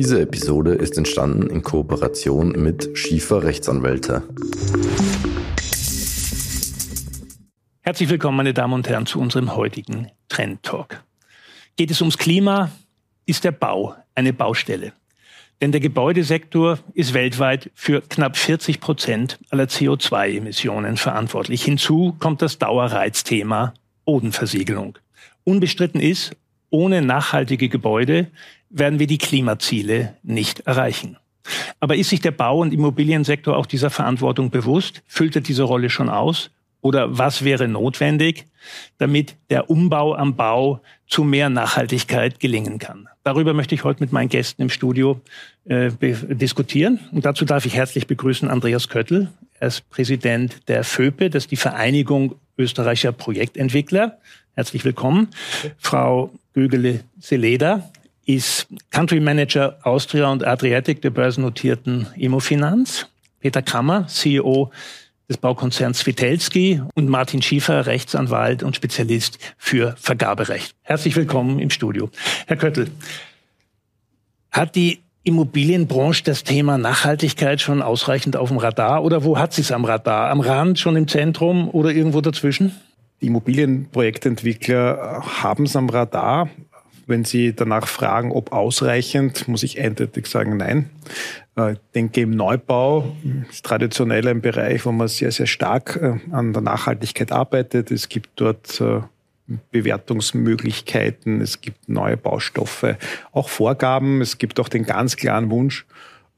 Diese Episode ist entstanden in Kooperation mit Schiefer Rechtsanwälte. Herzlich willkommen, meine Damen und Herren, zu unserem heutigen Trend Talk. Geht es ums Klima, ist der Bau eine Baustelle. Denn der Gebäudesektor ist weltweit für knapp 40 Prozent aller CO2-Emissionen verantwortlich. Hinzu kommt das Dauerreizthema Bodenversiegelung. Unbestritten ist, ohne nachhaltige Gebäude werden wir die Klimaziele nicht erreichen. Aber ist sich der Bau- und Immobiliensektor auch dieser Verantwortung bewusst? Füllt er diese Rolle schon aus? Oder was wäre notwendig, damit der Umbau am Bau zu mehr Nachhaltigkeit gelingen kann? Darüber möchte ich heute mit meinen Gästen im Studio äh, diskutieren. Und dazu darf ich herzlich begrüßen Andreas Köttl. Er ist Präsident der FÖPE, das ist die Vereinigung österreichischer Projektentwickler. Herzlich willkommen. Frau Gögele-Seleda ist Country Manager Austria und Adriatic der börsennotierten Immofinanz. Peter Kammer, CEO des Baukonzerns Svitelski und Martin Schiefer, Rechtsanwalt und Spezialist für Vergaberecht. Herzlich willkommen im Studio. Herr Köttl, hat die Immobilienbranche das Thema Nachhaltigkeit schon ausreichend auf dem Radar oder wo hat sie es am Radar? Am Rand, schon im Zentrum oder irgendwo dazwischen? Die Immobilienprojektentwickler haben es am Radar. Wenn Sie danach fragen, ob ausreichend, muss ich eindeutig sagen, nein. Äh, ich denke, im Neubau ist traditionell ein Bereich, wo man sehr, sehr stark äh, an der Nachhaltigkeit arbeitet. Es gibt dort äh, Bewertungsmöglichkeiten, es gibt neue Baustoffe, auch Vorgaben. Es gibt auch den ganz klaren Wunsch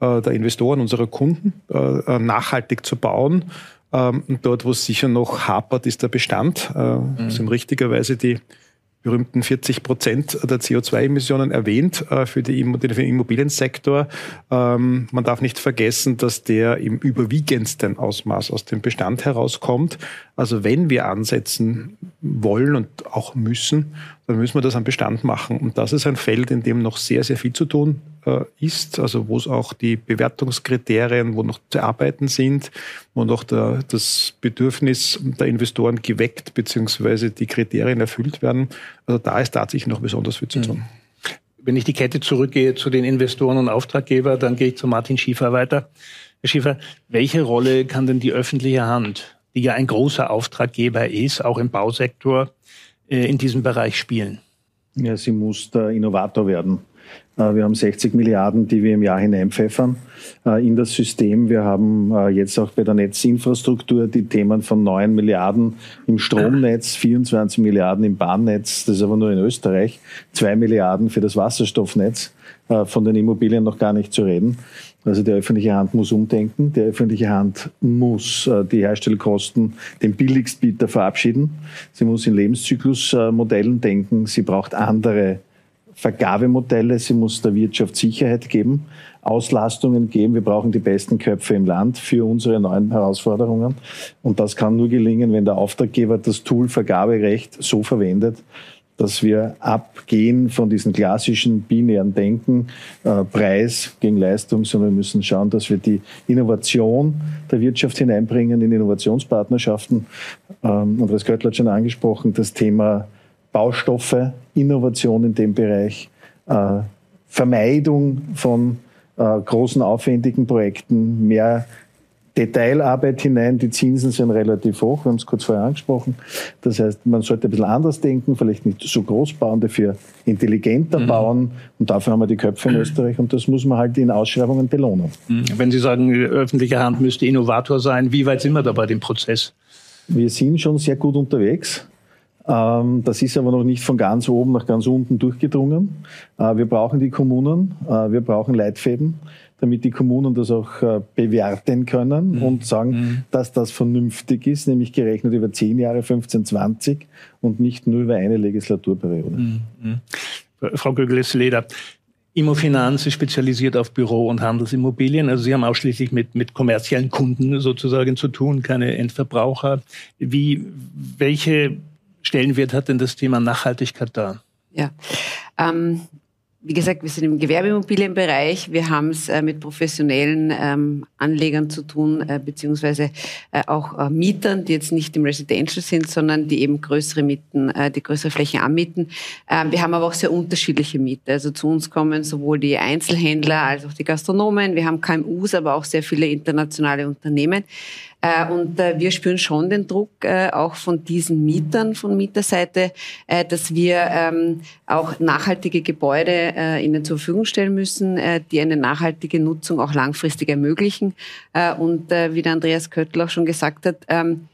der Investoren, unserer Kunden, nachhaltig zu bauen. Ähm, dort, wo es sicher noch hapert, ist der Bestand. Mhm. sind richtigerweise die berühmten 40 Prozent der CO2-Emissionen erwähnt äh, für, die, für, den Immobiliensektor. Ähm, man darf nicht vergessen, dass der im überwiegendsten Ausmaß aus dem Bestand herauskommt. Also wenn wir ansetzen wollen und auch müssen, dann müssen wir das am Bestand machen. Und das ist ein Feld, in dem noch sehr, sehr viel zu tun äh, ist, also wo es auch die Bewertungskriterien, wo noch zu arbeiten sind, wo noch der, das Bedürfnis der Investoren geweckt bzw. die Kriterien erfüllt werden. Also da ist tatsächlich noch besonders viel zu hm. tun. Wenn ich die Kette zurückgehe zu den Investoren und Auftraggeber, dann gehe ich zu Martin Schiefer weiter. Herr Schiefer, welche Rolle kann denn die öffentliche Hand, die ja ein großer Auftraggeber ist, auch im Bausektor, äh, in diesem Bereich spielen? Ja, sie muss der Innovator werden. Äh, wir haben 60 Milliarden, die wir im Jahr hineinpfeffern äh, in das System. Wir haben jetzt auch bei der Netzinfrastruktur die Themen von 9 Milliarden im Stromnetz, 24 Milliarden im Bahnnetz, das ist aber nur in Österreich, 2 Milliarden für das Wasserstoffnetz, von den Immobilien noch gar nicht zu reden. Also die öffentliche Hand muss umdenken. Die öffentliche Hand muss äh, die Herstellkosten dem Billigstbieter verabschieden. Sie muss in Lebenszyklusmodellen denken. Sie braucht andere Vergabemodelle. Sie muss der Wirtschaft Sicherheit geben, Auslastungen geben. Wir brauchen die besten Köpfe im Land für unsere neuen Herausforderungen. Und das kann nur gelingen, wenn der Auftraggeber das Tool Vergaberecht so verwendet, dass wir abgehen von diesem klassischen binären Denken, äh, Preis gegen Leistung, sondern wir müssen schauen, dass wir die Innovation der Wirtschaft hineinbringen in Innovationspartnerschaften. Ähm, Andreas Göttler hat schon angesprochen, das Thema Baustoffe, Innovation in dem Bereich, äh, Vermeidung von äh, großen, aufwendigen Projekten, mehr Detailarbeit hinein. Die Zinsen sind relativ hoch, wir haben es kurz vorher angesprochen. Das heißt, man sollte ein bisschen anders denken, vielleicht nicht so groß bauen, dafür intelligenter mhm. bauen. Und dafür haben wir die Köpfe in Österreich und das muss man halt in Ausschreibungen belohnen. Mhm. Wenn Sie sagen, die öffentliche Hand müsste Innovator sein, wie weit sind wir da bei dem Prozess? Wir sind schon sehr gut unterwegs. Ähm, das ist aber noch nicht von ganz oben nach ganz unten durchgedrungen. Äh, wir brauchen die Kommunen, äh, wir brauchen Leitfäden damit die Kommunen das auch äh, bewerten können mhm. und sagen, mhm. dass das vernünftig ist, nämlich gerechnet über 10 Jahre, 15, 20 und nicht nur über eine Legislaturperiode. Mhm. mhm. Frau Gögles-Leder, Immofinanz ist spezialisiert auf Büro- und Handelsimmobilien. Also Sie haben ausschließlich mit, mit kommerziellen Kunden sozusagen zu tun, keine Endverbraucher. Wie, welche Stellenwert hat denn das Thema Nachhaltigkeit da? Ja, ähm, wie gesagt, wir sind im Gewerbeimmobilienbereich. Wir haben es äh, mit professionellen ähm, Anlegern zu tun, äh, beziehungsweise äh, auch äh, Mietern, die jetzt nicht im Residential sind, sondern die eben größere Mieten, äh, die größere Flächen anmieten. Ähm, wir haben aber auch sehr unterschiedliche Mieter. Also zu uns kommen sowohl die Einzelhändler als auch die Gastronomen. Wir haben KMUs, aber auch sehr viele internationale Unternehmen. Äh, und äh, wir spüren schon den Druck äh, auch von diesen Mietern, von Mieterseite, dass wir ähm, auch nachhaltige Gebäude ihnen zur Verfügung stellen müssen, die eine nachhaltige Nutzung auch langfristig ermöglichen. Und wie der Andreas Köttl auch schon gesagt hat, ähm,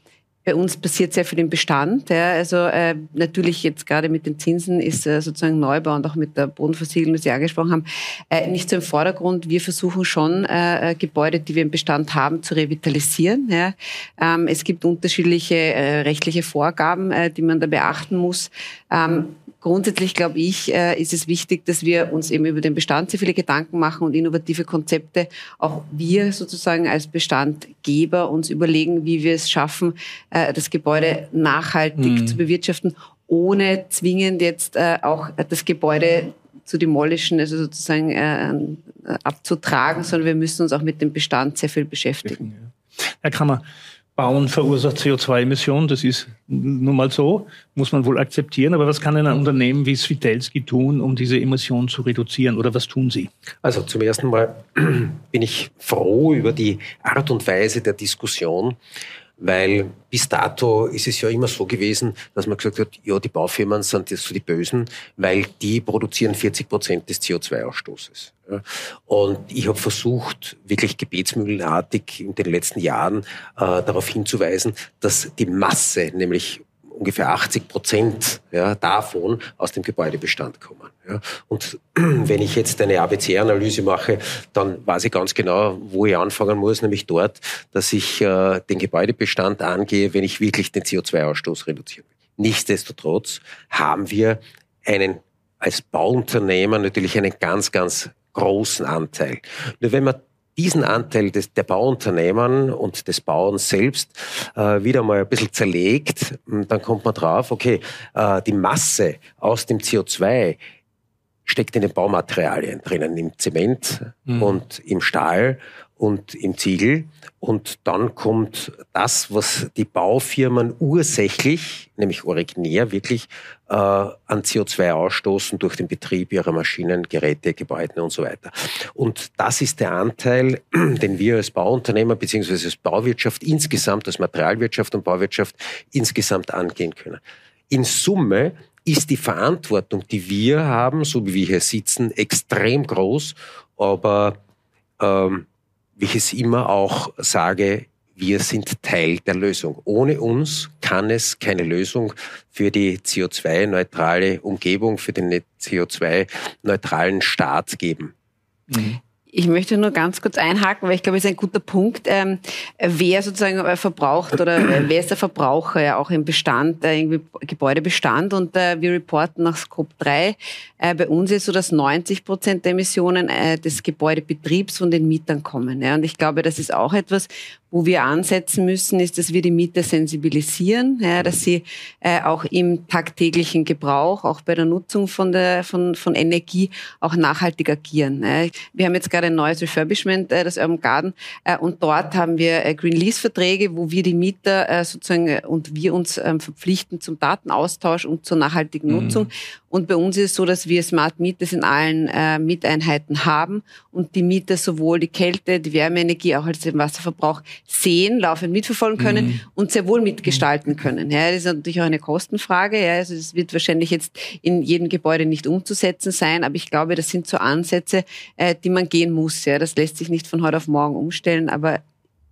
bei uns passiert sehr viel im Bestand. Ja. Also äh, natürlich jetzt gerade mit den Zinsen ist äh, sozusagen Neubau und auch mit der Bodenversiegelung, die Sie angesprochen haben, äh, nicht so im Vordergrund. Wir versuchen schon, äh, Gebäude, die wir im Bestand haben, zu revitalisieren. Ja. Ähm, es gibt unterschiedliche äh, rechtliche Vorgaben, äh, die man da beachten muss. Ähm, grundsätzlich glaube ich, äh, ist es wichtig, dass wir uns eben über den Bestand sehr viele Gedanken machen und innovative Konzepte auch wir sozusagen als Bestandgeber uns überlegen, wie wir es schaffen, äh, das Gebäude nachhaltig mhm. zu bewirtschaften, ohne zwingend jetzt äh, auch das Gebäude zu demolischen, also sozusagen äh, abzutragen, sondern wir müssen uns auch mit dem Bestand sehr viel beschäftigen. Herr Kammer, Bauen verursacht CO2-Emissionen, das ist nun mal so, muss man wohl akzeptieren. Aber was kann ein Unternehmen wie Svitelski tun, um diese Emissionen zu reduzieren oder was tun Sie? Also zum ersten Mal bin ich froh über die Art und Weise der Diskussion weil bis dato ist es ja immer so gewesen, dass man gesagt hat, ja, die Baufirmen sind jetzt so die Bösen, weil die produzieren 40 Prozent des CO2-Ausstoßes. Und ich habe versucht, wirklich gebetsmühlenartig in den letzten Jahren äh, darauf hinzuweisen, dass die Masse, nämlich ungefähr 80 Prozent ja, davon aus dem Gebäudebestand kommen. Ja. Und wenn ich jetzt eine ABC-Analyse mache, dann weiß ich ganz genau, wo ich anfangen muss, nämlich dort, dass ich äh, den Gebäudebestand angehe, wenn ich wirklich den CO2-Ausstoß reduzieren will. Nichtsdestotrotz haben wir einen als Bauunternehmer natürlich einen ganz, ganz großen Anteil. Nur wenn man diesen Anteil des, der Bauunternehmen und des Bauens selbst äh, wieder mal ein bisschen zerlegt, dann kommt man drauf, okay, äh, die Masse aus dem CO2 steckt in den Baumaterialien drinnen, im Zement mhm. und im Stahl und im Ziegel. Und dann kommt das, was die Baufirmen ursächlich, nämlich originär wirklich, äh, an CO2 ausstoßen durch den Betrieb ihrer Maschinen, Geräte, Gebäude und so weiter. Und das ist der Anteil, den wir als Bauunternehmer beziehungsweise als Bauwirtschaft insgesamt, als Materialwirtschaft und Bauwirtschaft insgesamt angehen können. In Summe ist die Verantwortung, die wir haben, so wie wir hier sitzen, extrem groß. Aber ähm, wie ich es immer auch sage, wir sind Teil der Lösung. Ohne uns kann es keine Lösung für die CO2-neutrale Umgebung, für den CO2-neutralen Staat geben. Mhm. Ich möchte nur ganz kurz einhaken, weil ich glaube, es ist ein guter Punkt. Ähm, wer sozusagen äh, verbraucht oder wer ist der Verbraucher ja auch im Bestand, äh, irgendwie Gebäudebestand und äh, wir reporten nach Scope 3. Äh, bei uns ist so, dass 90 Prozent der Emissionen äh, des Gebäudebetriebs von den Mietern kommen. Ja. Und ich glaube, das ist auch etwas, wo wir ansetzen müssen, ist, dass wir die Mieter sensibilisieren, ja, dass sie äh, auch im tagtäglichen Gebrauch, auch bei der Nutzung von, der, von, von Energie, auch nachhaltig agieren. Ja. Wir haben jetzt gerade ein neues Refurbishment, äh, das Urban Garden, äh, und dort haben wir äh, Green Lease-Verträge, wo wir die Mieter äh, sozusagen äh, und wir uns ähm, verpflichten zum Datenaustausch und zur nachhaltigen mhm. Nutzung. Und bei uns ist es so, dass wir Smart Meters in allen äh, Mieteinheiten haben und die Mieter sowohl die Kälte, die Wärmeenergie, auch als den Wasserverbrauch sehen, laufend mitverfolgen können mhm. und sehr wohl mitgestalten mhm. können. Ja, das ist natürlich auch eine Kostenfrage. Ja, also es wird wahrscheinlich jetzt in jedem Gebäude nicht umzusetzen sein, aber ich glaube, das sind so Ansätze, äh, die man gehen muss. Ja, das lässt sich nicht von heute auf morgen umstellen, aber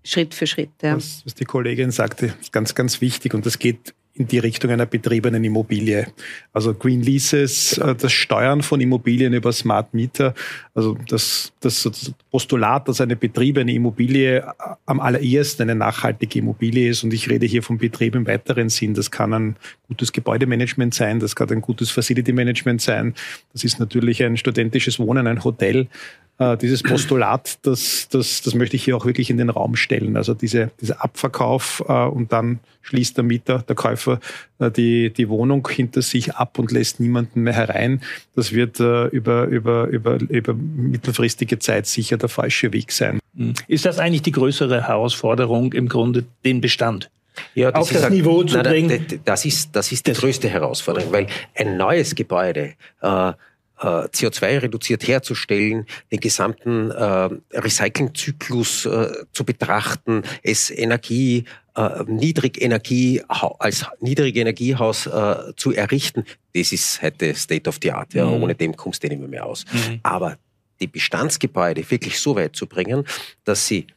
Schritt für Schritt. Ja. Was, was die Kollegin sagte, ist ganz, ganz wichtig und das geht in die Richtung einer betriebenen Immobilie. Also Green Leases, äh, das Steuern von Immobilien über Smart Meter, also das, das Postulat, dass eine betriebene Immobilie äh, am allerersten eine nachhaltige Immobilie ist. Und ich rede hier vom Betrieb im weiteren Sinn. Das kann ein gutes Gebäudemanagement sein, das kann ein gutes Facility Management sein. Das ist natürlich ein studentisches Wohnen, ein Hotel. Äh, dieses Postulat, das, das, das möchte ich hier auch wirklich in den Raum stellen. Also diese, dieser Abverkauf äh, und dann schließt der Mieter, der Käufer äh, die, die Wohnung hinter sich ab und lässt niemanden mehr herein. Das wird äh, über, über, über, über mittelfristige Zeit sicher der falsche Weg sein. Hm. Ist das eigentlich die größere Herausforderung im Grunde, den Bestand? Ja, das auf das Niveau zu bringen? Das ist, das ist die das größte Herausforderung, weil ein neues Gebäude äh, CO2 reduziert herzustellen, den gesamten äh, Recyclingzyklus äh, zu betrachten, es Energie, äh, Niedrigenergie als Niedrigenergiehaus äh, zu errichten, das ist heute State of the Art. Ja. Mhm. Ohne dem kommst du nicht mehr aus. Mhm. Aber die Bestandsgebäude wirklich so weit zu bringen, dass sie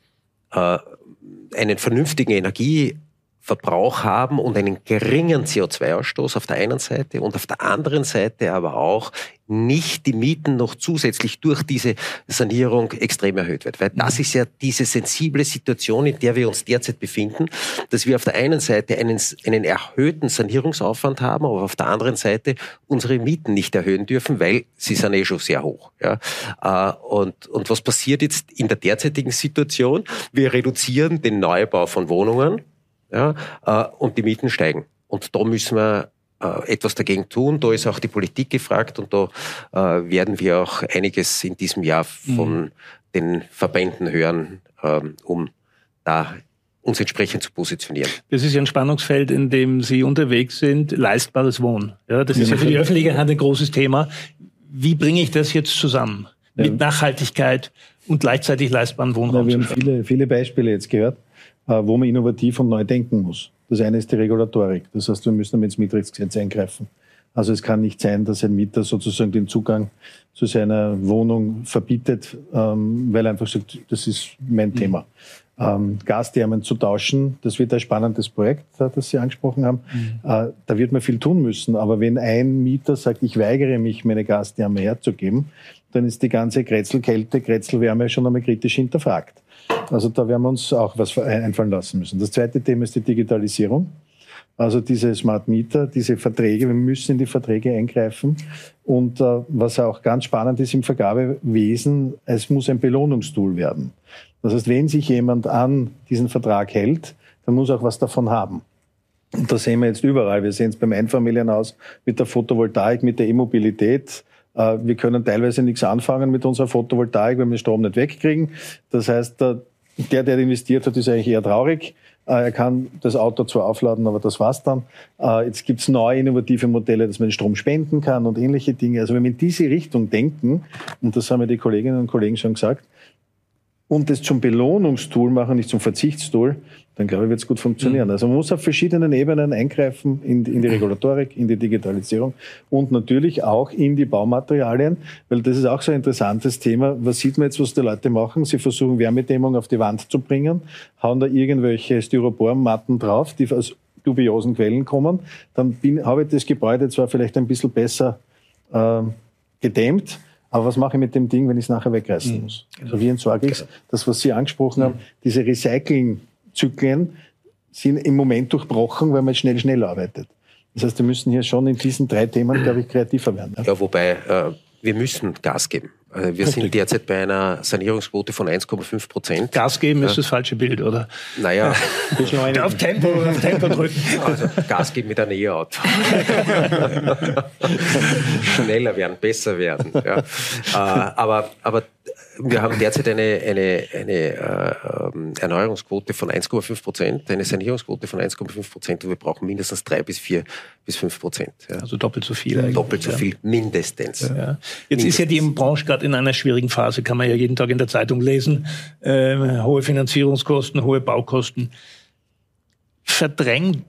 äh, einen vernünftigen Energie Verbrauch haben und einen geringen CO2-Ausstoß auf der einen Seite und auf der anderen Seite aber auch nicht die Mieten noch zusätzlich durch diese Sanierung extrem erhöht wird. Weil das mhm. ist ja diese sensible Situation, in der wir uns derzeit befinden, dass wir auf der einen Seite einen, einen erhöhten Sanierungsaufwand haben, aber auf der anderen Seite unsere Mieten nicht erhöhen dürfen, weil sie sind eh schon sehr hoch. Ja. Äh, und, und was passiert jetzt in der derzeitigen Situation? Wir reduzieren den Neubau von Wohnungen ja, äh, und die Mieten steigen. Und da müssen wir äh, etwas dagegen tun. Da ist auch die Politik gefragt und da äh, werden wir auch einiges in diesem Jahr von mhm. den Verbänden hören, ähm, um da uns entsprechend zu positionieren. Das ist ja ein Spannungsfeld, in dem Sie unterwegs sind, leistbares Wohnen. Ja, das ist ja für die Öffentlichkeit ein großes Thema. Wie bringe ich das jetzt zusammen? Mit Nachhaltigkeit und gleichzeitig leistbaren Wohnraum. Ja, wir haben viele, viele Beispiele jetzt gehört. Äh, wo man innovativ und neu denken muss. Das eine ist die Regulatorik. Das heißt, wir müssen ins Mietrechtsgesetz eingreifen. Also es kann nicht sein, dass ein Mieter sozusagen den Zugang zu seiner Wohnung verbietet, ähm, weil er einfach sagt, das ist mein mhm. Thema. Ähm, Gasthermen zu tauschen, das wird ein spannendes Projekt, das Sie angesprochen haben. Mhm. Äh, da wird man viel tun müssen. Aber wenn ein Mieter sagt, ich weigere mich, meine Gastherme herzugeben, dann ist die ganze Kretzelkälte, Kretzelwärme schon einmal kritisch hinterfragt. Also da werden wir uns auch was einfallen lassen müssen. Das zweite Thema ist die Digitalisierung. Also diese Smart Meter, diese Verträge, wir müssen in die Verträge eingreifen. Und äh, was auch ganz spannend ist im Vergabewesen, es muss ein Belohnungstool werden. Das heißt, wenn sich jemand an diesen Vertrag hält, dann muss auch was davon haben. Und das sehen wir jetzt überall. Wir sehen es beim Einfamilienhaus mit der Photovoltaik, mit der E-Mobilität. Äh, wir können teilweise nichts anfangen mit unserer Photovoltaik, wenn wir Strom nicht wegkriegen. Das heißt, der, der investiert hat, ist eigentlich eher traurig. Äh, er kann das Auto zwar aufladen, aber das war's dann. Äh, jetzt gibt's neue innovative Modelle, dass man Strom spenden kann und ähnliche Dinge. Also wenn wir in diese Richtung denken, und das haben ja die Kolleginnen und Kollegen schon gesagt, und das zum Belohnungstool machen, nicht zum Verzichtstool, dann glaube ich, wird es gut funktionieren. Mhm. Also man muss auf verschiedenen Ebenen eingreifen, in, in, die Regulatorik, in die Digitalisierung und natürlich auch in die Baumaterialien, weil das ist auch so ein interessantes Thema. Was sieht man jetzt, was die Leute machen? Sie versuchen Wärmedämmung auf die Wand zu bringen, hauen da irgendwelche Styropormatten drauf, die aus dubiosen Quellen kommen. Dann bin, habe ich das Gebäude zwar vielleicht ein bisschen besser äh, gedämmt, aber was mache ich mit dem Ding, wenn ich es nachher wegreißen mhm. muss? Also wie entsorge ich es? Genau. Das, was Sie angesprochen mhm. haben, diese Recycling- Zyklen sind im Moment durchbrochen, weil man schnell, schnell arbeitet. Das heißt, wir müssen hier schon in diesen drei Themen, glaube ich, kreativer werden. Ja, wobei äh, wir müssen Gas geben. Äh, wir sind derzeit bei einer Sanierungsquote von 1,5 Prozent. Gas geben ist das falsche Bild, oder? Naja. auf Tempo, auf Tempo drücken. Also Gas geben mit einem E-Auto. Schneller werden, besser werden. Ja. Äh, aber, aber wir haben derzeit eine, eine, eine äh, ähm, Erneuerungsquote von 1,5 Prozent, eine Sanierungsquote von 1,5 Prozent und wir brauchen mindestens drei bis vier bis fünf Prozent. Ja. Also doppelt so viel. Eigentlich. Doppelt so viel, mindestens. Ja. Jetzt mindestens. ist ja die Branche gerade in einer schwierigen Phase, kann man ja jeden Tag in der Zeitung lesen. Äh, hohe Finanzierungskosten, hohe Baukosten. Verdrängt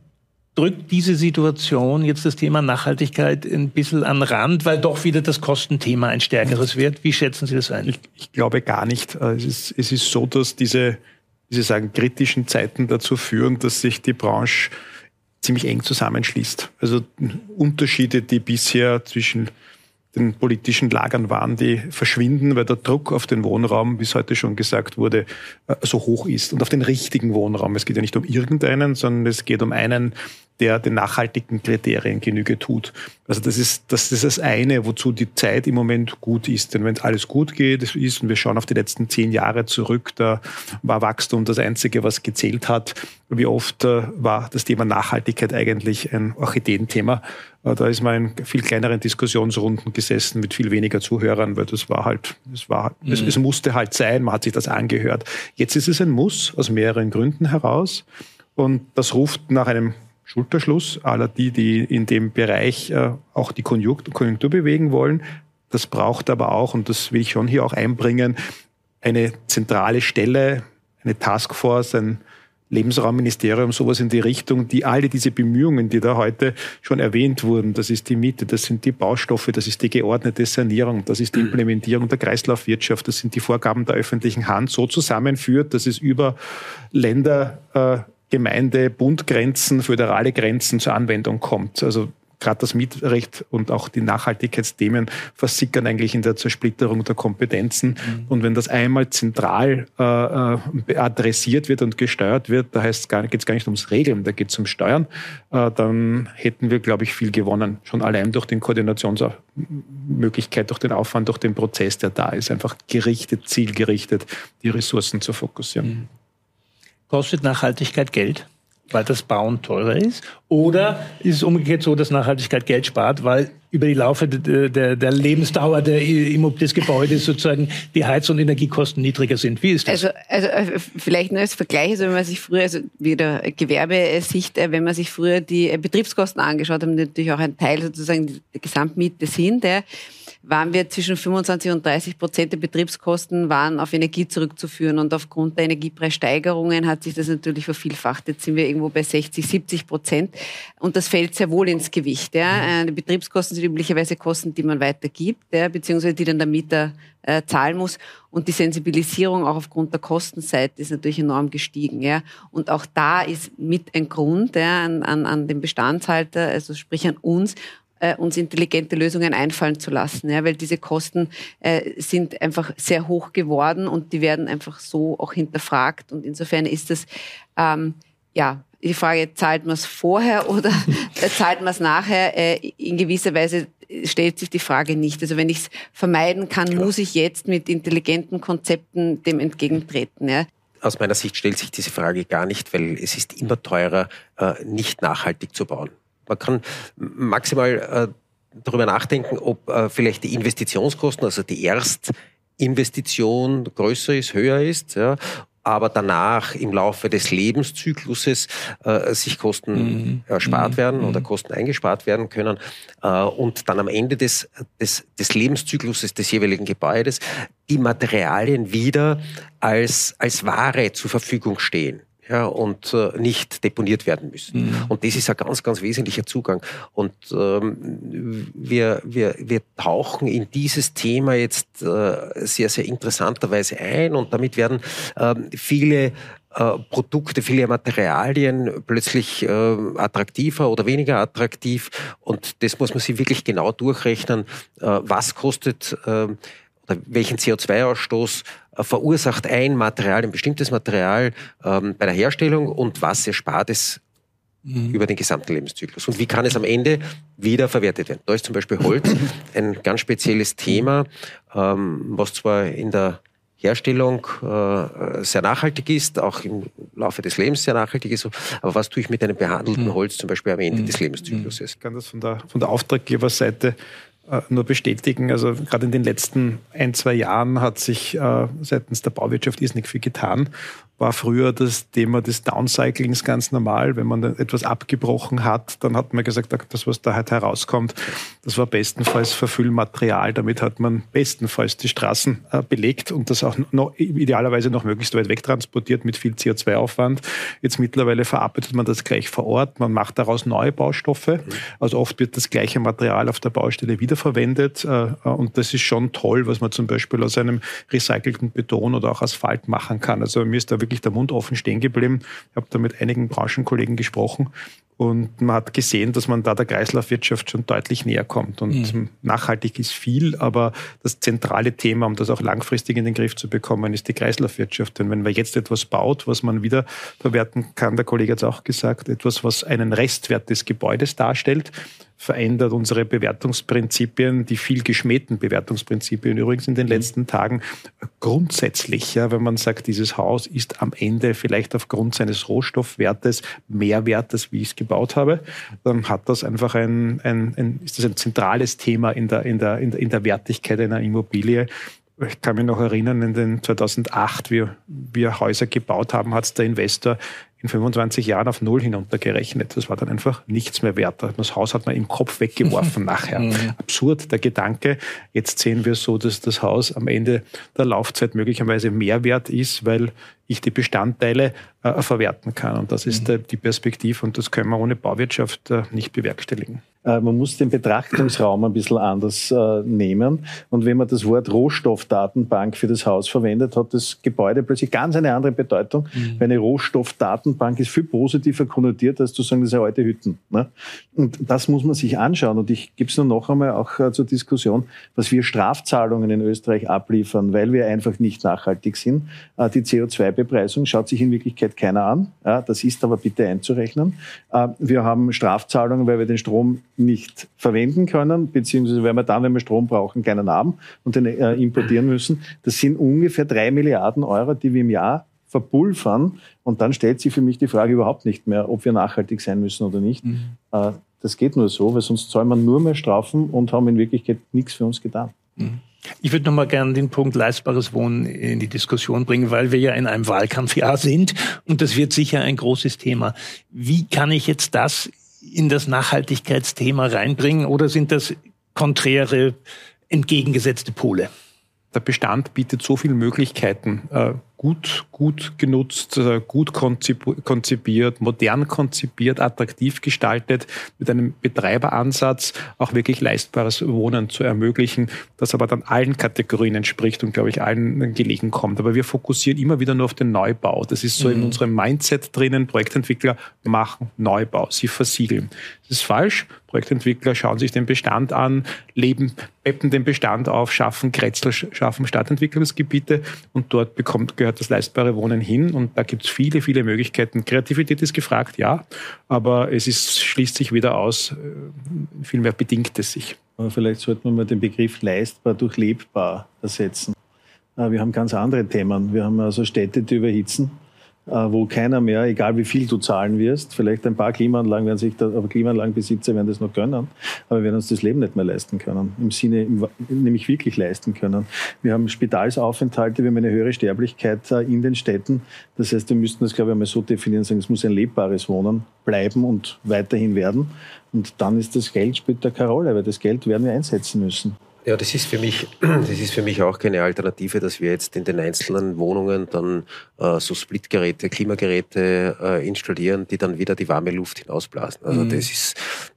drückt diese Situation jetzt das Thema Nachhaltigkeit ein bisschen an Rand, weil doch wieder das Kostenthema ein stärkeres wird? Wie schätzen Sie das ein? Ich, ich glaube gar nicht. Äh, es ist, es ist so, dass diese, wie Sie sagen, kritischen Zeiten dazu führen, dass sich die Branche ziemlich eng zusammenschließt. Also Unterschiede, die bisher zwischen den politischen Lagern waren, die verschwinden, weil der Druck auf den Wohnraum, wie es heute schon gesagt wurde, äh, so hoch ist und auf den richtigen Wohnraum. Es geht ja nicht um irgendeinen, sondern es geht um einen, der den nachhaltigen Kriterien Genüge tut. Also das ist, das ist das eine, wozu die Zeit im Moment gut ist. Denn wenn alles gut geht, ist, und wir schauen auf die letzten zehn Jahre zurück, da war Wachstum das Einzige, was gezählt hat. Wie oft äh, war das Thema Nachhaltigkeit eigentlich ein Orchideenthema? Äh, da ist man in viel kleineren Diskussionsrunden gesessen mit viel weniger Zuhörern, weil das war halt, es war, mhm. es, es musste halt sein, man hat sich das angehört. Jetzt ist es ein Muss aus mehreren Gründen heraus. Und das ruft nach einem Schulterschluss aller die, die in dem Bereich äh, auch die Konjunktur, Konjunktur bewegen wollen. Das braucht aber auch, und das will ich schon hier auch einbringen, eine zentrale Stelle, eine Taskforce, ein Lebensraumministerium, sowas in die Richtung, die alle diese Bemühungen, die da heute schon erwähnt wurden, das ist die Miete, das sind die Baustoffe, das ist die geordnete Sanierung, das ist die Implementierung der Kreislaufwirtschaft, das sind die Vorgaben der öffentlichen Hand, so zusammenführt, dass es über Länder äh, Gemeinde, Bundgrenzen, föderale Grenzen zur Anwendung kommt. Also gerade das Mietrecht und auch die Nachhaltigkeitsthemen versickern eigentlich in der Zersplitterung der Kompetenzen. Mhm. Und wenn das einmal zentral äh, äh adressiert wird und gesteuert wird, da heißt gar, geht es gar nicht ums Regeln, da geht es um Steuern, äh, dann hätten wir, glaube ich, viel gewonnen. Schon allein durch den Koordinationsmöglichkeit, durch den Aufwand, durch den Prozess, der da ist, einfach gerichtet, zielgerichtet die Ressourcen zu fokussieren. Mhm. Kostet Nachhaltigkeit Geld? weil das Bauen teurer ist? Oder ist es umgekehrt so, dass Nachhaltigkeit Geld spart, weil über die Laufe der, der, der Lebensdauer der, des Gebäudes sozusagen die Heiz- und Energiekosten niedriger sind? Wie ist das? Also, also äh, vielleicht nur als Vergleich, also wenn man sich früher, also wieder Gewerbesicht, äh, wenn man sich früher die Betriebskosten angeschaut hat, natürlich auch ein Teil sozusagen der Gesamtmiete sind, der waren wir zwischen 25 und 30 Prozent der Betriebskosten waren auf Energie zurückzuführen. Und aufgrund der Energiepreissteigerungen hat sich das natürlich vervielfacht. Jetzt sind wir irgendwo bei 60, 70 Prozent. Und das fällt sehr wohl ins Gewicht. Ja. Mhm. Die Betriebskosten sind üblicherweise Kosten, die man weitergibt, ja, beziehungsweise die dann der Mieter äh, zahlen muss. Und die Sensibilisierung auch aufgrund der Kostenseite ist natürlich enorm gestiegen. Ja. Und auch da ist mit ein Grund ja, an, an, an den Bestandshalter, also sprich an uns, äh, uns intelligente Lösungen einfallen zu lassen, ja, weil diese Kosten äh, sind einfach sehr hoch geworden und die werden einfach so auch hinterfragt und insofern ist das ähm, ja die Frage, zahlt man es vorher oder zahlt man es nachher? Äh, in gewisser Weise stellt sich die Frage nicht. Also wenn ich es vermeiden kann, Klar. muss ich jetzt mit intelligenten Konzepten dem entgegentreten. Ja. Aus meiner Sicht stellt sich diese Frage gar nicht, weil es ist immer teurer, äh, nicht nachhaltig zu bauen. Man kann maximal äh, darüber nachdenken, ob äh, vielleicht die Investitionskosten, also die Erstinvestition größer ist, höher ist, ja, aber danach im Laufe des Lebenszykluses äh, sich Kosten mhm. erspart mhm. werden oder mhm. Kosten eingespart werden können äh, und dann am Ende des, des, des Lebenszykluses des jeweiligen Gebäudes die Materialien wieder als, als Ware zur Verfügung stehen ja, und äh, nicht deponiert werden müssen. Mhm. Und das ist ein ganz, ganz wesentlicher Zugang. Und ähm, wir, wir, wir tauchen in dieses Thema jetzt äh, sehr, sehr interessanterweise ein und damit werden äh, viele äh, Produkte, viele Materialien plötzlich äh, attraktiver oder weniger attraktiv. Und das muss man sich wirklich genau durchrechnen. Äh, was kostet äh, welchen CO2-Ausstoß äh, verursacht ein Material, ein bestimmtes Material ähm, bei der Herstellung und was erspart es mhm. über den gesamten Lebenszyklus. Und wie kann es am Ende wieder verwertet werden? Da ist zum Beispiel Holz ein ganz spezielles Thema, ähm, was zwar in der Herstellung äh, sehr nachhaltig ist, auch im Laufe des Lebens sehr nachhaltig ist. Aber was tue ich mit einem behandelten mhm. Holz zum Beispiel am Ende mhm. des Lebenszykluses? Ich kann das von der, von der Auftraggeberseite äh, nur bestätigen. Also gerade in den letzten ein, zwei Jahren hat sich äh, seitens der Bauwirtschaft irrsinnig viel getan war früher das Thema des Downcyclings ganz normal. Wenn man etwas abgebrochen hat, dann hat man gesagt, das, was da halt herauskommt, das war bestenfalls Verfüllmaterial. Damit hat man bestenfalls die Straßen äh, belegt und das auch noch, idealerweise noch möglichst weit wegtransportiert mit viel CO2-Aufwand. Jetzt mittlerweile verarbeitet man das gleich vor Ort. Man macht daraus neue Baustoffe. Also oft wird das gleiche Material auf der Baustelle wiederverwendet. Äh, und das ist schon toll, was man zum Beispiel aus einem recycelten Beton oder auch Asphalt machen kann. Also mir ist da wirklich wirklich der Mund offen stehen geblieben. Ich habe da mit einigen Branchenkollegen gesprochen Und man hat gesehen, dass man da der Kreislaufwirtschaft schon deutlich näher kommt. Und mhm. nachhaltig ist viel, aber das zentrale Thema, um das auch langfristig in den Griff zu bekommen, ist die Kreislaufwirtschaft. Denn wenn man jetzt etwas baut, was man wieder verwerten kann, der Kollege hat es auch gesagt, etwas, was einen Restwert des Gebäudes darstellt, verändert unsere Bewertungsprinzipien, die viel geschmähten Bewertungsprinzipien übrigens in den mhm. letzten Tagen grundsätzlich, ja, wenn man sagt, dieses Haus ist am Ende vielleicht aufgrund seines Rohstoffwertes mehr wert, als wie ich es gebaut habe, dann hat das einfach ein, ein, ein ist das ein zentrales Thema in der, in der, in der, in der Wertigkeit einer Immobilie. Ich kann mich noch erinnern, in den 2008, wie wir Häuser gebaut haben, hat es der Investor in 25 Jahren auf Null hinuntergerechnet. Das war dann einfach nichts mehr wert. Das Haus hat man im Kopf weggeworfen nachher. Mhm. Absurd, der Gedanke. Jetzt sehen wir so, dass das Haus am Ende der Laufzeit möglicherweise mehr wert ist, weil ich die Bestandteile äh, verwerten kann. Und das ist mhm. äh, die Perspektive und das können wir ohne Bauwirtschaft äh, nicht bewerkstelligen. Äh, man muss den Betrachtungsraum ein bisschen anders äh, nehmen. Und wenn man das Wort Rohstoffdatenbank für das Haus verwendet, hat das Gebäude plötzlich ganz eine andere Bedeutung. Mhm. Weil eine Rohstoffdatenbank ist viel positiver konnotiert, als zu sagen, das sind alte Hütten. Ne? Und das muss man sich anschauen. Und ich gebe es nur noch einmal auch äh, zur Diskussion, was wir Strafzahlungen in Österreich abliefern, weil wir einfach nicht nachhaltig sind. die CO2 Bepreisung schaut sich in Wirklichkeit keiner an. Das ist aber bitte einzurechnen. Wir haben Strafzahlungen, weil wir den Strom nicht verwenden können, beziehungsweise weil wir dann, wenn wir Strom brauchen, keinen haben und den äh, importieren müssen. Das sind ungefähr drei Milliarden Euro, die wir im Jahr verpulvern. Und dann stellt sich für mich die Frage überhaupt nicht mehr, ob wir nachhaltig sein müssen oder nicht. Mhm. Äh, das geht nur so, weil sonst zahlen wir nur mehr Strafen und haben in Wirklichkeit nichts für uns getan. Mhm. Ich würde noch mal gerne den Punkt leistbares Wohnen in die Diskussion bringen, weil wir ja in einem Wahlkampfjahr sind und das wird sicher ein großes Thema. Wie kann ich jetzt das in das Nachhaltigkeitsthema reinbringen oder sind das konträre, entgegengesetzte Pole? Der Bestand bietet so viele Möglichkeiten. Gut, gut genutzt, äh, gut konzipiert, modern konzipiert, attraktiv gestaltet, mit einem Betreiberansatz auch wirklich leistbares Wohnen zu ermöglichen, das aber dann allen Kategorien entspricht und, glaube ich, allen gelegen kommt. Aber wir fokussieren immer wieder nur auf den Neubau. Das ist so mhm. in unserem Mindset drinnen. Projektentwickler machen Neubau, sie versiegeln. Das ist falsch. Projektentwickler schauen sich den Bestand an, leben, peppen den Bestand auf, schaffen Kretzel, schaffen Stadtentwicklungsgebiete und dort bekommt, gehört gehört das leistbare Wohnen hin und da gibt es viele, viele Möglichkeiten. Kreativität ist gefragt, ja, aber es ist, schließt sich wieder aus, äh, vielmehr bedingt es sich. Aber vielleicht sollten wir mal den Begriff leistbar durch lebbar ersetzen. Äh, wir haben ganz andere Themen. Wir haben also Städte, die überhitzen wo keiner mehr, egal wie viel du zahlen wirst, vielleicht ein paar Klimaanlagen werden sich, da, aber Klimaanlagenbesitzer werden das noch gönnen, aber wir werden uns das Leben nicht mehr leisten können, im Sinne, nämlich wirklich leisten können. Wir haben Spitalsaufenthalte, wir haben eine höhere Sterblichkeit äh, in den Städten. Das heißt, wir müssten das, glaube ich, einmal so definieren, sagen, es muss ein lebbares Wohnen bleiben und weiterhin werden. Und dann ist das Geld spielt keine Rolle, weil das Geld werden wir einsetzen müssen. Ja, das ist für mich, das ist für mich auch keine Alternative, dass wir jetzt in den einzelnen Wohnungen dann äh, so Splitgeräte, Klimageräte äh, installieren, die dann wieder die warme Luft hinausblasen. Also mhm. das ist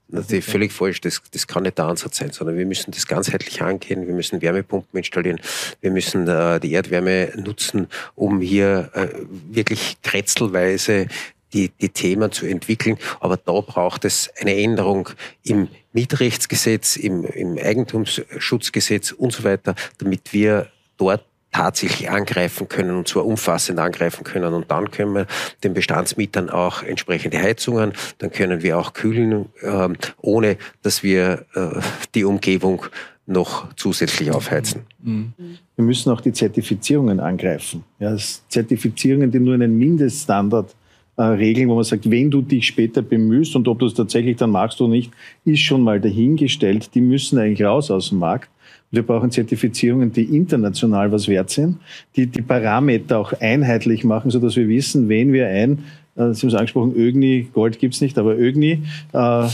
natürlich völlig falsch. Das, das kann nicht der Ansatz sein, sondern wir müssen das ganzheitlich angehen. Wir müssen Wärmepumpen installieren. Wir müssen äh, die Erdwärme nutzen, um hier äh, wirklich kretzelweise die, die Themen zu entwickeln. Aber da braucht es eine Änderung im Mietrechtsgesetz, im, im Eigentumsschutzgesetz und so weiter, damit wir dort tatsächlich angreifen können und zwar umfassend angreifen können. Und dann können wir den Bestandsmietern auch entsprechende Heizungen, dann können wir auch kühlen, äh, ohne dass wir äh, die Umgebung noch zusätzlich aufheizen. Mhm. Wir müssen auch die Zertifizierungen angreifen. Ja, Zertifizierungen, die nur einen Mindeststandard Regeln, wo man sagt, wenn du dich später bemühst und ob du es tatsächlich dann magst oder nicht, ist schon mal dahingestellt. Die müssen eigentlich raus aus dem Markt. Wir brauchen Zertifizierungen, die international was wert sind, die die Parameter auch einheitlich machen, so dass wir wissen, wenn wir ein, äh, Sie haben es angesprochen, ÖGNI, Gold gibt's nicht, aber ÖGNI, äh,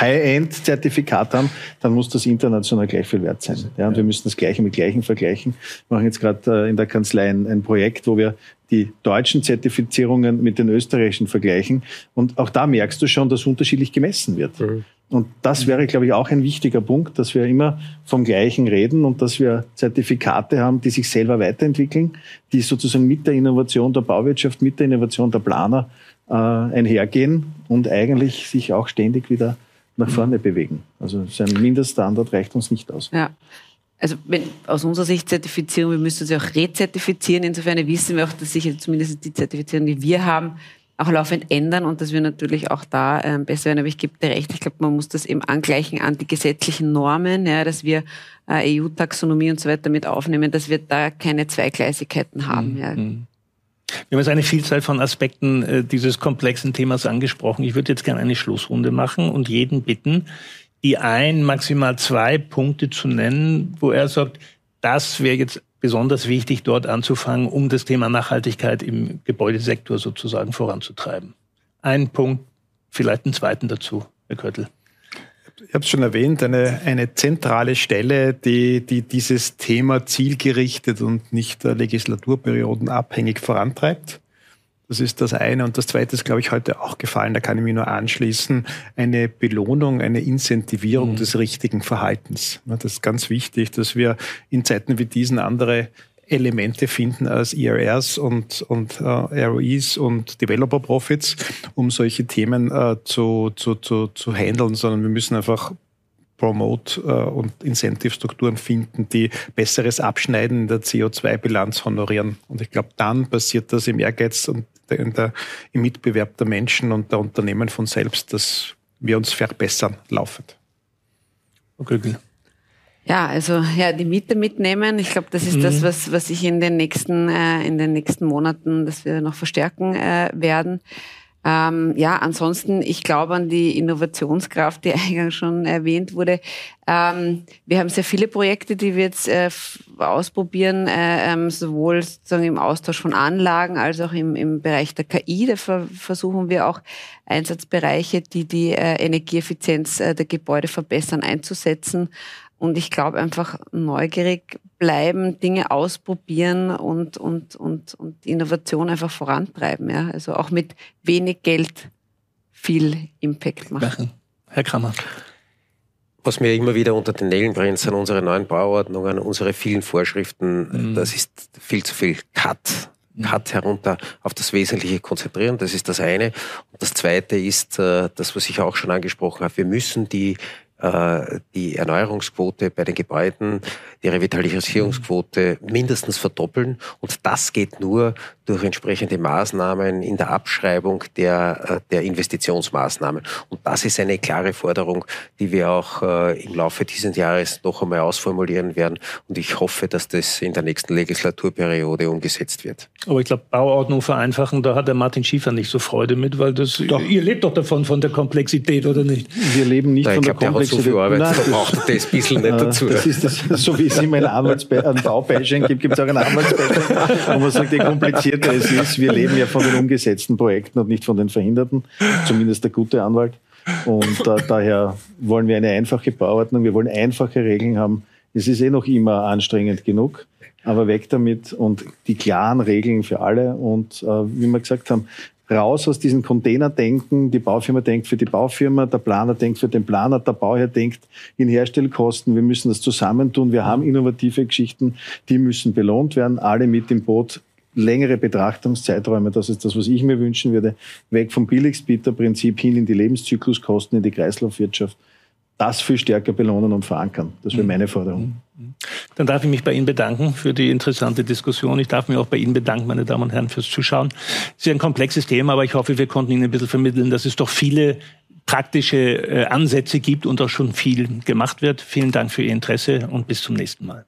High-End-Zertifikat haben, dann muss das international gleich viel wert sein. Ja, und wir müssen das Gleiche mit Gleichen vergleichen. Wir machen jetzt gerade äh, in der Kanzlei ein Projekt, wo wir die deutschen Zertifizierungen mit den österreichischen vergleichen. Und auch da merkst du schon, dass unterschiedlich gemessen wird. Mhm. Und das wäre, glaube ich, auch ein wichtiger Punkt, dass wir immer vom Gleichen reden und dass wir Zertifikate haben, die sich selber weiterentwickeln, die sozusagen mit der Innovation der Bauwirtschaft, mit der Innovation der Planer äh, einhergehen und eigentlich sich auch ständig wieder nach vorne bewegen. Also so ein Mindeststandard reicht uns nicht aus. Ja. Also wenn, aus unserer Sicht Zertifizierung, wir müssen sie auch rezertifizieren. Insofern wissen wir auch, dass sich zumindest die Zertifizierung, die wir haben, auch laufend ändern und dass wir natürlich auch da ähm, besser werden. Aber ich gebe dir recht, ich glaube, man muss das eben angleichen an die gesetzlichen Normen, ja, dass wir äh, EU-Taxonomie und so weiter mit aufnehmen, dass wir da keine Zweigleisigkeiten haben. Mhm. Ja. Mhm. Wir haben jetzt eine Vielzahl von Aspekten äh, dieses komplexen Themas angesprochen. Ich würde jetzt gerne eine Schlussrunde machen und jeden bitten, die ein, maximal zwei Punkte zu nennen, wo er sagt, das wäre jetzt besonders wichtig, dort anzufangen, um das Thema Nachhaltigkeit im Gebäudesektor sozusagen voranzutreiben. Ein Punkt, vielleicht einen zweiten dazu, Herr Köttel. Ich habe es schon erwähnt, eine, eine zentrale Stelle, die, die dieses Thema zielgerichtet und nicht legislaturperiodenabhängig vorantreibt. Das ist das eine. Und das zweite ist, glaube ich, heute auch gefallen. Da kann ich mich nur anschließen. Eine Belohnung, eine Incentivierung mhm. des richtigen Verhaltens. Das ist ganz wichtig, dass wir in Zeiten wie diesen andere Elemente finden als ERRs und, und äh, ROEs und Developer Profits, um solche Themen äh, zu, zu, zu, zu handeln, sondern wir müssen einfach Promote äh, und Incentive-Strukturen finden, die besseres Abschneiden in der CO2-Bilanz honorieren. Und ich glaube, dann passiert das im Ehrgeiz und in der, im Mitbewerb der Menschen und der Unternehmen von selbst, dass wir uns verbessern laufend. Okay. Ja, also ja, die Miete mitnehmen. Ich glaube, das ist mhm. das, was, was ich in den nächsten, äh, in den nächsten Monaten, dass wir noch verstärken äh, werden. Ähm, ja, ansonsten, ich glaube an die Innovationskraft, die eingangs schon erwähnt wurde. Ähm, wir haben sehr viele Projekte, die wir jetzt äh, ausprobieren, äh, ähm, sowohl sozusagen im Austausch von Anlagen als auch im, im Bereich der KI. Da ver versuchen wir auch Einsatzbereiche, die die äh, Energieeffizienz äh, der Gebäude verbessern, einzusetzen. Und ich glaube einfach neugierig bleiben, Dinge ausprobieren und, und, und, und Innovation einfach vorantreiben. Ja? Also auch mit wenig Geld viel Impact machen. Herr Kramer. Was mir immer wieder unter den Nägeln brennt, sind unsere neuen Bauordnungen, unsere vielen Vorschriften. Mhm. Das ist viel zu viel Cut. Mhm. Cut herunter auf das Wesentliche konzentrieren. Das ist das eine. Und das zweite ist äh, das, was ich auch schon angesprochen habe. Wir müssen die die Erneuerungsquote bei den Gebäuden, die Revitalisierungsquote mindestens verdoppeln. Und das geht nur durch entsprechende Maßnahmen in der Abschreibung der, äh, der Investitionsmaßnahmen. Und das ist eine klare Forderung, die wir auch äh, im Laufe dieses Jahres noch einmal ausformulieren werden. Und ich hoffe, dass das in der nächsten Legislaturperiode umgesetzt wird. Aber ich glaube, Bauordnung vereinfachen, da hat der Martin Schiefer nicht so Freude mit, weil das, doch. ihr lebt doch davon, von der Komplexität, oder nicht? Wir leben nicht da, von der glaub, Komplexität so viel Arbeit, Nein, da braucht das ein bisschen nicht dazu. Das ist das, so wie es immer ein, ein Baubashing gibt, gibt es auch ein Anwaltsbashing, wo man sagt, je komplizierter es ist, wir leben ja von den umgesetzten Projekten und nicht von den verhinderten, zumindest der gute Anwalt. Und äh, daher wollen wir eine einfache Bauordnung, wir wollen einfache Regeln haben. Es ist eh noch immer anstrengend genug, aber weg damit und die klaren Regeln für alle. Und äh, wie wir gesagt haben, raus aus diesen Containerdenken. Die Baufirma denkt für die Baufirma, der Planer denkt für den Planer, der Bauherr denkt in Herstellkosten. Wir müssen das zusammentun. Wir haben innovative Geschichten, die müssen belohnt werden. Alle mit im Boot. Längere Betrachtungszeiträume, das ist das, was ich mir wünschen würde. Weg vom Billigspieter-Prinzip hin in die Lebenszykluskosten, in die Kreislaufwirtschaft das viel stärker belohnen und verankern. Das wäre mhm. meine Forderung. Mhm. Dann darf ich mich bei Ihnen bedanken für die interessante Diskussion. Ich darf mich auch bei Ihnen bedanken, meine Damen und Herren, fürs Zuschauen. Es ist ein komplexes Thema, aber ich hoffe, wir konnten Ihnen ein bisschen vermitteln, dass es doch viele praktische äh, Ansätze gibt und auch schon viel gemacht wird. Vielen Dank für Ihr Interesse und bis zum nächsten Mal.